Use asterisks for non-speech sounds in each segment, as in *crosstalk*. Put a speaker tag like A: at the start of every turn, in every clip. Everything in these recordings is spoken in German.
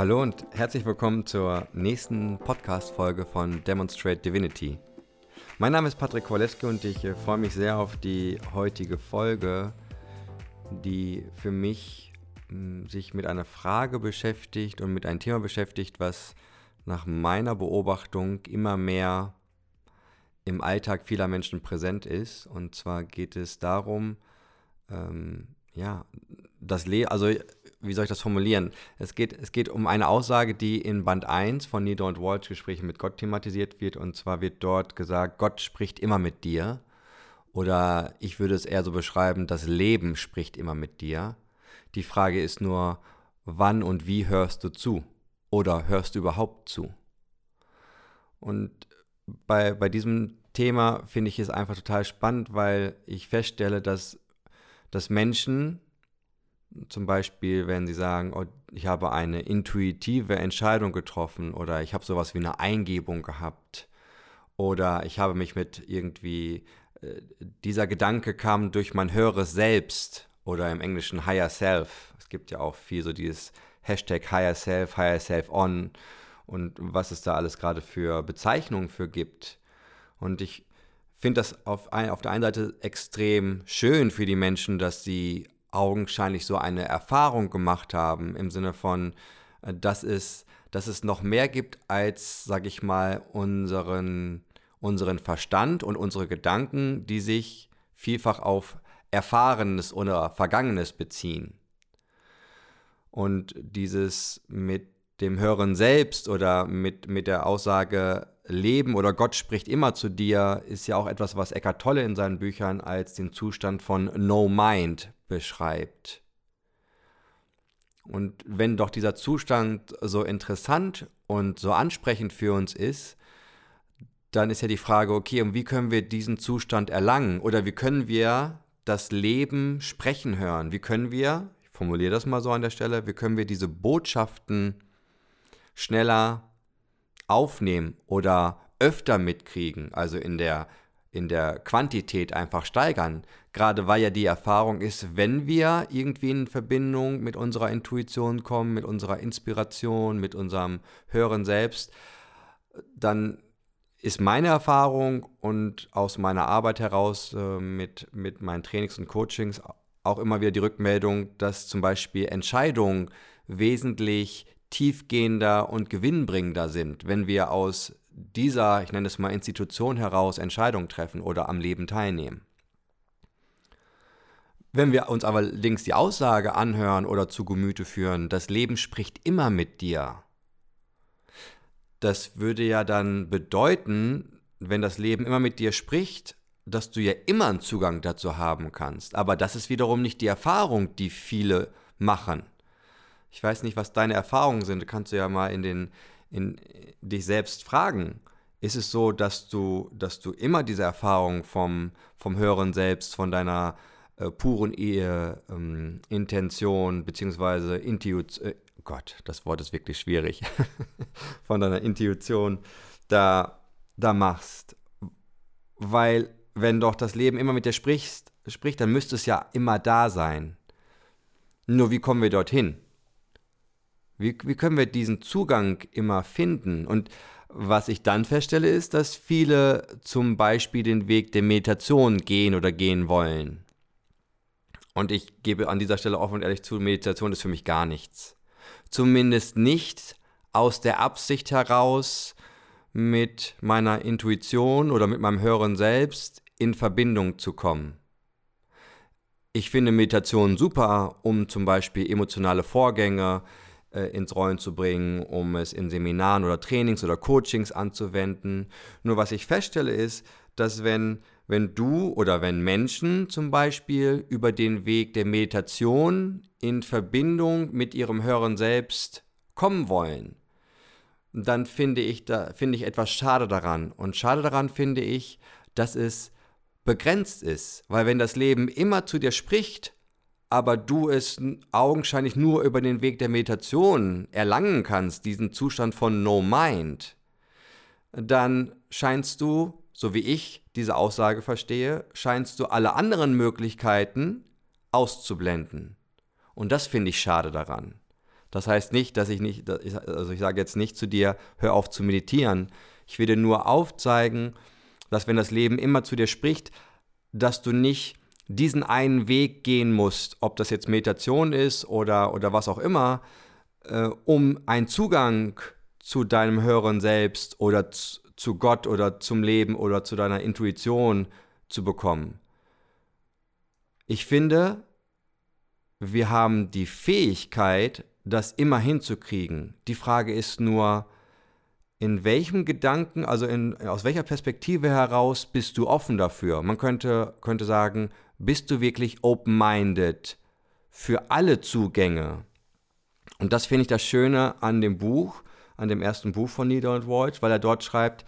A: Hallo und herzlich willkommen zur nächsten Podcast-Folge von Demonstrate Divinity. Mein Name ist Patrick Kowaleski und ich äh, freue mich sehr auf die heutige Folge, die für mich mh, sich mit einer Frage beschäftigt und mit einem Thema beschäftigt, was nach meiner Beobachtung immer mehr im Alltag vieler Menschen präsent ist. Und zwar geht es darum, ähm, ja, das Le also wie soll ich das formulieren? Es geht, es geht um eine Aussage, die in Band 1 von Needle und Walsh Gespräche mit Gott thematisiert wird. Und zwar wird dort gesagt, Gott spricht immer mit dir. Oder ich würde es eher so beschreiben, das Leben spricht immer mit dir. Die Frage ist nur, wann und wie hörst du zu? Oder hörst du überhaupt zu? Und bei, bei diesem Thema finde ich es einfach total spannend, weil ich feststelle, dass, dass Menschen, zum Beispiel, wenn sie sagen, oh, ich habe eine intuitive Entscheidung getroffen oder ich habe sowas wie eine Eingebung gehabt oder ich habe mich mit irgendwie, äh, dieser Gedanke kam durch mein höheres Selbst oder im Englischen Higher Self. Es gibt ja auch viel so dieses Hashtag Higher Self, Higher Self On und was es da alles gerade für Bezeichnungen für gibt. Und ich finde das auf, ein, auf der einen Seite extrem schön für die Menschen, dass sie augenscheinlich so eine Erfahrung gemacht haben, im Sinne von, äh, dass es, dass es noch mehr gibt als, sag ich mal, unseren, unseren Verstand und unsere Gedanken, die sich vielfach auf Erfahrenes oder Vergangenes beziehen. Und dieses mit dem Hören selbst oder mit, mit der Aussage Leben oder Gott spricht immer zu dir, ist ja auch etwas, was Eckhart Tolle in seinen Büchern als den Zustand von No Mind beschreibt. Und wenn doch dieser Zustand so interessant und so ansprechend für uns ist, dann ist ja die Frage, okay, und wie können wir diesen Zustand erlangen? Oder wie können wir das Leben sprechen hören? Wie können wir, ich formuliere das mal so an der Stelle, wie können wir diese Botschaften schneller aufnehmen oder öfter mitkriegen, also in der, in der Quantität einfach steigern. Gerade weil ja die Erfahrung ist, wenn wir irgendwie in Verbindung mit unserer Intuition kommen, mit unserer Inspiration, mit unserem höheren Selbst, dann ist meine Erfahrung und aus meiner Arbeit heraus äh, mit, mit meinen Trainings und Coachings auch immer wieder die Rückmeldung, dass zum Beispiel Entscheidungen wesentlich tiefgehender und gewinnbringender sind, wenn wir aus dieser, ich nenne es mal Institution heraus, Entscheidungen treffen oder am Leben teilnehmen. Wenn wir uns aber links die Aussage anhören oder zu Gemüte führen, das Leben spricht immer mit dir, das würde ja dann bedeuten, wenn das Leben immer mit dir spricht, dass du ja immer einen Zugang dazu haben kannst. Aber das ist wiederum nicht die Erfahrung, die viele machen. Ich weiß nicht, was deine Erfahrungen sind. Kannst du ja mal in den, in dich selbst fragen. Ist es so, dass du, dass du immer diese Erfahrung vom, vom höheren Selbst, von deiner äh, puren Ehe, ähm, Intention, beziehungsweise Intuition, äh, Gott, das Wort ist wirklich schwierig, *laughs* von deiner Intuition da, da machst? Weil, wenn doch das Leben immer mit dir sprichst, spricht, dann müsste es ja immer da sein. Nur wie kommen wir dorthin? Wie, wie können wir diesen Zugang immer finden? Und was ich dann feststelle, ist, dass viele zum Beispiel den Weg der Meditation gehen oder gehen wollen. Und ich gebe an dieser Stelle offen und ehrlich zu, Meditation ist für mich gar nichts. Zumindest nicht aus der Absicht heraus, mit meiner Intuition oder mit meinem höheren Selbst in Verbindung zu kommen. Ich finde Meditation super, um zum Beispiel emotionale Vorgänge, ins Rollen zu bringen, um es in Seminaren oder Trainings oder Coachings anzuwenden. Nur was ich feststelle ist, dass wenn, wenn du oder wenn Menschen zum Beispiel über den Weg der Meditation in Verbindung mit ihrem höheren Selbst kommen wollen, dann finde ich, da, finde ich etwas schade daran. Und schade daran finde ich, dass es begrenzt ist. Weil wenn das Leben immer zu dir spricht, aber du es augenscheinlich nur über den Weg der Meditation erlangen kannst, diesen Zustand von No Mind, dann scheinst du, so wie ich diese Aussage verstehe, scheinst du alle anderen Möglichkeiten auszublenden. Und das finde ich schade daran. Das heißt nicht, dass ich nicht, also ich sage jetzt nicht zu dir, hör auf zu meditieren. Ich will dir nur aufzeigen, dass wenn das Leben immer zu dir spricht, dass du nicht diesen einen Weg gehen musst, ob das jetzt Meditation ist oder, oder was auch immer, äh, um einen Zugang zu deinem höheren Selbst oder zu Gott oder zum Leben oder zu deiner Intuition zu bekommen. Ich finde, wir haben die Fähigkeit, das immer hinzukriegen. Die Frage ist nur, in welchem Gedanken, also in, aus welcher Perspektive heraus bist du offen dafür? Man könnte, könnte sagen, bist du wirklich open-minded für alle Zugänge? Und das finde ich das Schöne an dem Buch, an dem ersten Buch von Nieder und Voigt, weil er dort schreibt,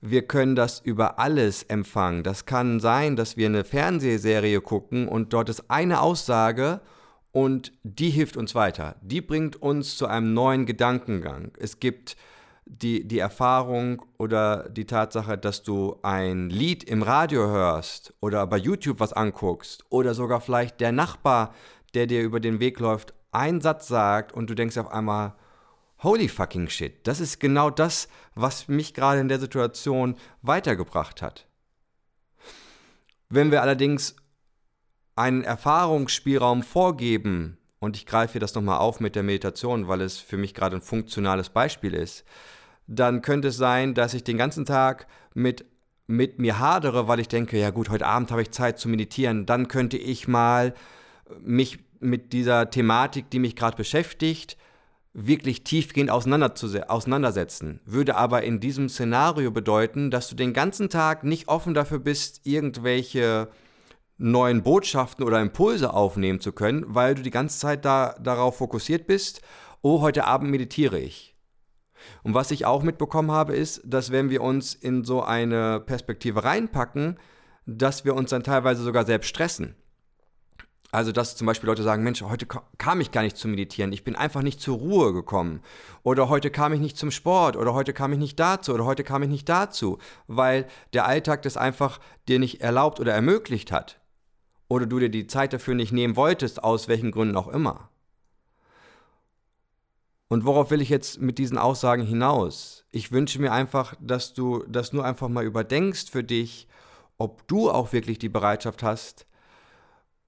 A: wir können das über alles empfangen. Das kann sein, dass wir eine Fernsehserie gucken und dort ist eine Aussage und die hilft uns weiter. Die bringt uns zu einem neuen Gedankengang. Es gibt die, die Erfahrung oder die Tatsache, dass du ein Lied im Radio hörst oder bei YouTube was anguckst oder sogar vielleicht der Nachbar, der dir über den Weg läuft, einen Satz sagt und du denkst auf einmal, holy fucking shit, das ist genau das, was mich gerade in der Situation weitergebracht hat. Wenn wir allerdings einen Erfahrungsspielraum vorgeben, und ich greife das nochmal auf mit der Meditation, weil es für mich gerade ein funktionales Beispiel ist, dann könnte es sein, dass ich den ganzen Tag mit, mit mir hadere, weil ich denke, ja gut, heute Abend habe ich Zeit zu meditieren, dann könnte ich mal mich mit dieser Thematik, die mich gerade beschäftigt, wirklich tiefgehend auseinandersetzen. Würde aber in diesem Szenario bedeuten, dass du den ganzen Tag nicht offen dafür bist, irgendwelche neuen Botschaften oder Impulse aufnehmen zu können, weil du die ganze Zeit da, darauf fokussiert bist, oh, heute Abend meditiere ich. Und was ich auch mitbekommen habe, ist, dass wenn wir uns in so eine Perspektive reinpacken, dass wir uns dann teilweise sogar selbst stressen. Also, dass zum Beispiel Leute sagen, Mensch, heute kam ich gar nicht zum Meditieren, ich bin einfach nicht zur Ruhe gekommen. Oder heute kam ich nicht zum Sport, oder heute kam ich nicht dazu, oder heute kam ich nicht dazu, weil der Alltag das einfach dir nicht erlaubt oder ermöglicht hat oder du dir die Zeit dafür nicht nehmen wolltest, aus welchen Gründen auch immer. Und worauf will ich jetzt mit diesen Aussagen hinaus? Ich wünsche mir einfach, dass du das nur einfach mal überdenkst für dich, ob du auch wirklich die Bereitschaft hast,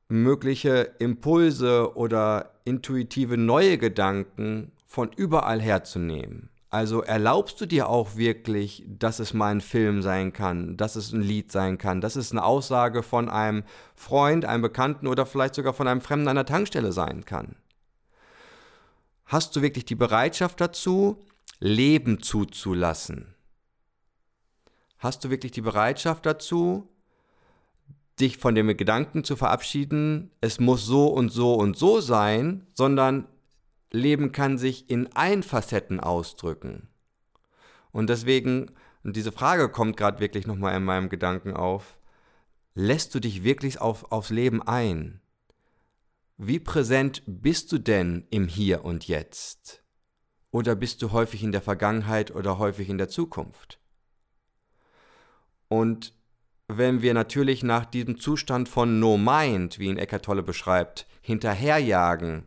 A: mögliche Impulse oder intuitive neue Gedanken von überall herzunehmen. Also erlaubst du dir auch wirklich, dass es mal ein Film sein kann, dass es ein Lied sein kann, dass es eine Aussage von einem Freund, einem Bekannten oder vielleicht sogar von einem Fremden an der Tankstelle sein kann? Hast du wirklich die Bereitschaft dazu, Leben zuzulassen? Hast du wirklich die Bereitschaft dazu, dich von dem Gedanken zu verabschieden, es muss so und so und so sein, sondern Leben kann sich in allen Facetten ausdrücken. Und deswegen, und diese Frage kommt gerade wirklich nochmal in meinem Gedanken auf, lässt du dich wirklich auf, aufs Leben ein? Wie präsent bist du denn im Hier und Jetzt? Oder bist du häufig in der Vergangenheit oder häufig in der Zukunft? Und wenn wir natürlich nach diesem Zustand von No Mind, wie ihn Eckart Tolle beschreibt, hinterherjagen,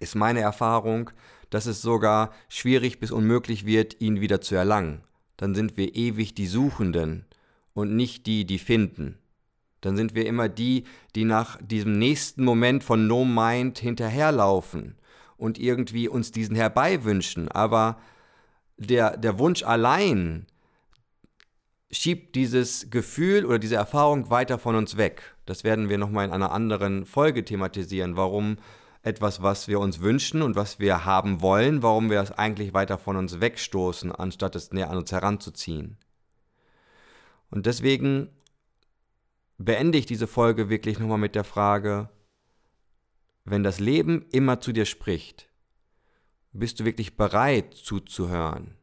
A: ist meine Erfahrung, dass es sogar schwierig bis unmöglich wird, ihn wieder zu erlangen. Dann sind wir ewig die Suchenden und nicht die, die finden. Dann sind wir immer die, die nach diesem nächsten Moment von No Mind hinterherlaufen und irgendwie uns diesen herbeiwünschen. Aber der, der Wunsch allein schiebt dieses Gefühl oder diese Erfahrung weiter von uns weg. Das werden wir nochmal in einer anderen Folge thematisieren, warum etwas, was wir uns wünschen und was wir haben wollen, warum wir es eigentlich weiter von uns wegstoßen, anstatt es näher an uns heranzuziehen. Und deswegen beende ich diese Folge wirklich nochmal mit der Frage, wenn das Leben immer zu dir spricht, bist du wirklich bereit zuzuhören?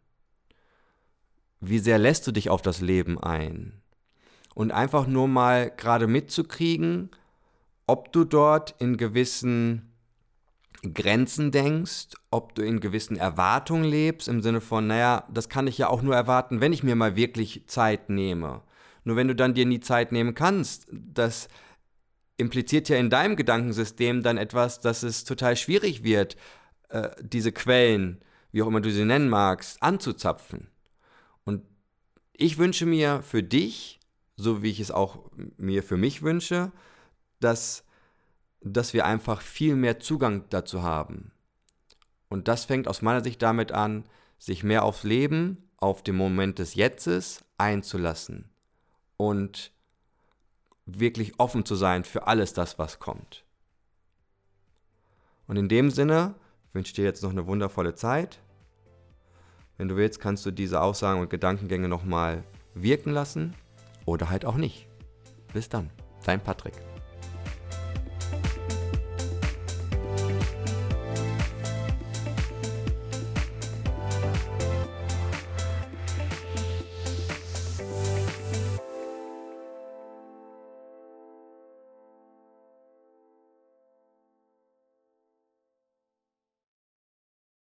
A: Wie sehr lässt du dich auf das Leben ein? Und einfach nur mal gerade mitzukriegen, ob du dort in gewissen Grenzen denkst, ob du in gewissen Erwartungen lebst, im Sinne von, naja, das kann ich ja auch nur erwarten, wenn ich mir mal wirklich Zeit nehme. Nur wenn du dann dir nie Zeit nehmen kannst, das impliziert ja in deinem Gedankensystem dann etwas, dass es total schwierig wird, äh, diese Quellen, wie auch immer du sie nennen magst, anzuzapfen. Und ich wünsche mir für dich, so wie ich es auch mir für mich wünsche, dass, dass wir einfach viel mehr Zugang dazu haben. Und das fängt aus meiner Sicht damit an, sich mehr aufs Leben, auf den Moment des Jetztes einzulassen und wirklich offen zu sein für alles das, was kommt. Und in dem Sinne wünsche ich dir jetzt noch eine wundervolle Zeit. Wenn du willst, kannst du diese Aussagen und Gedankengänge nochmal wirken lassen oder halt auch nicht. Bis dann, dein Patrick.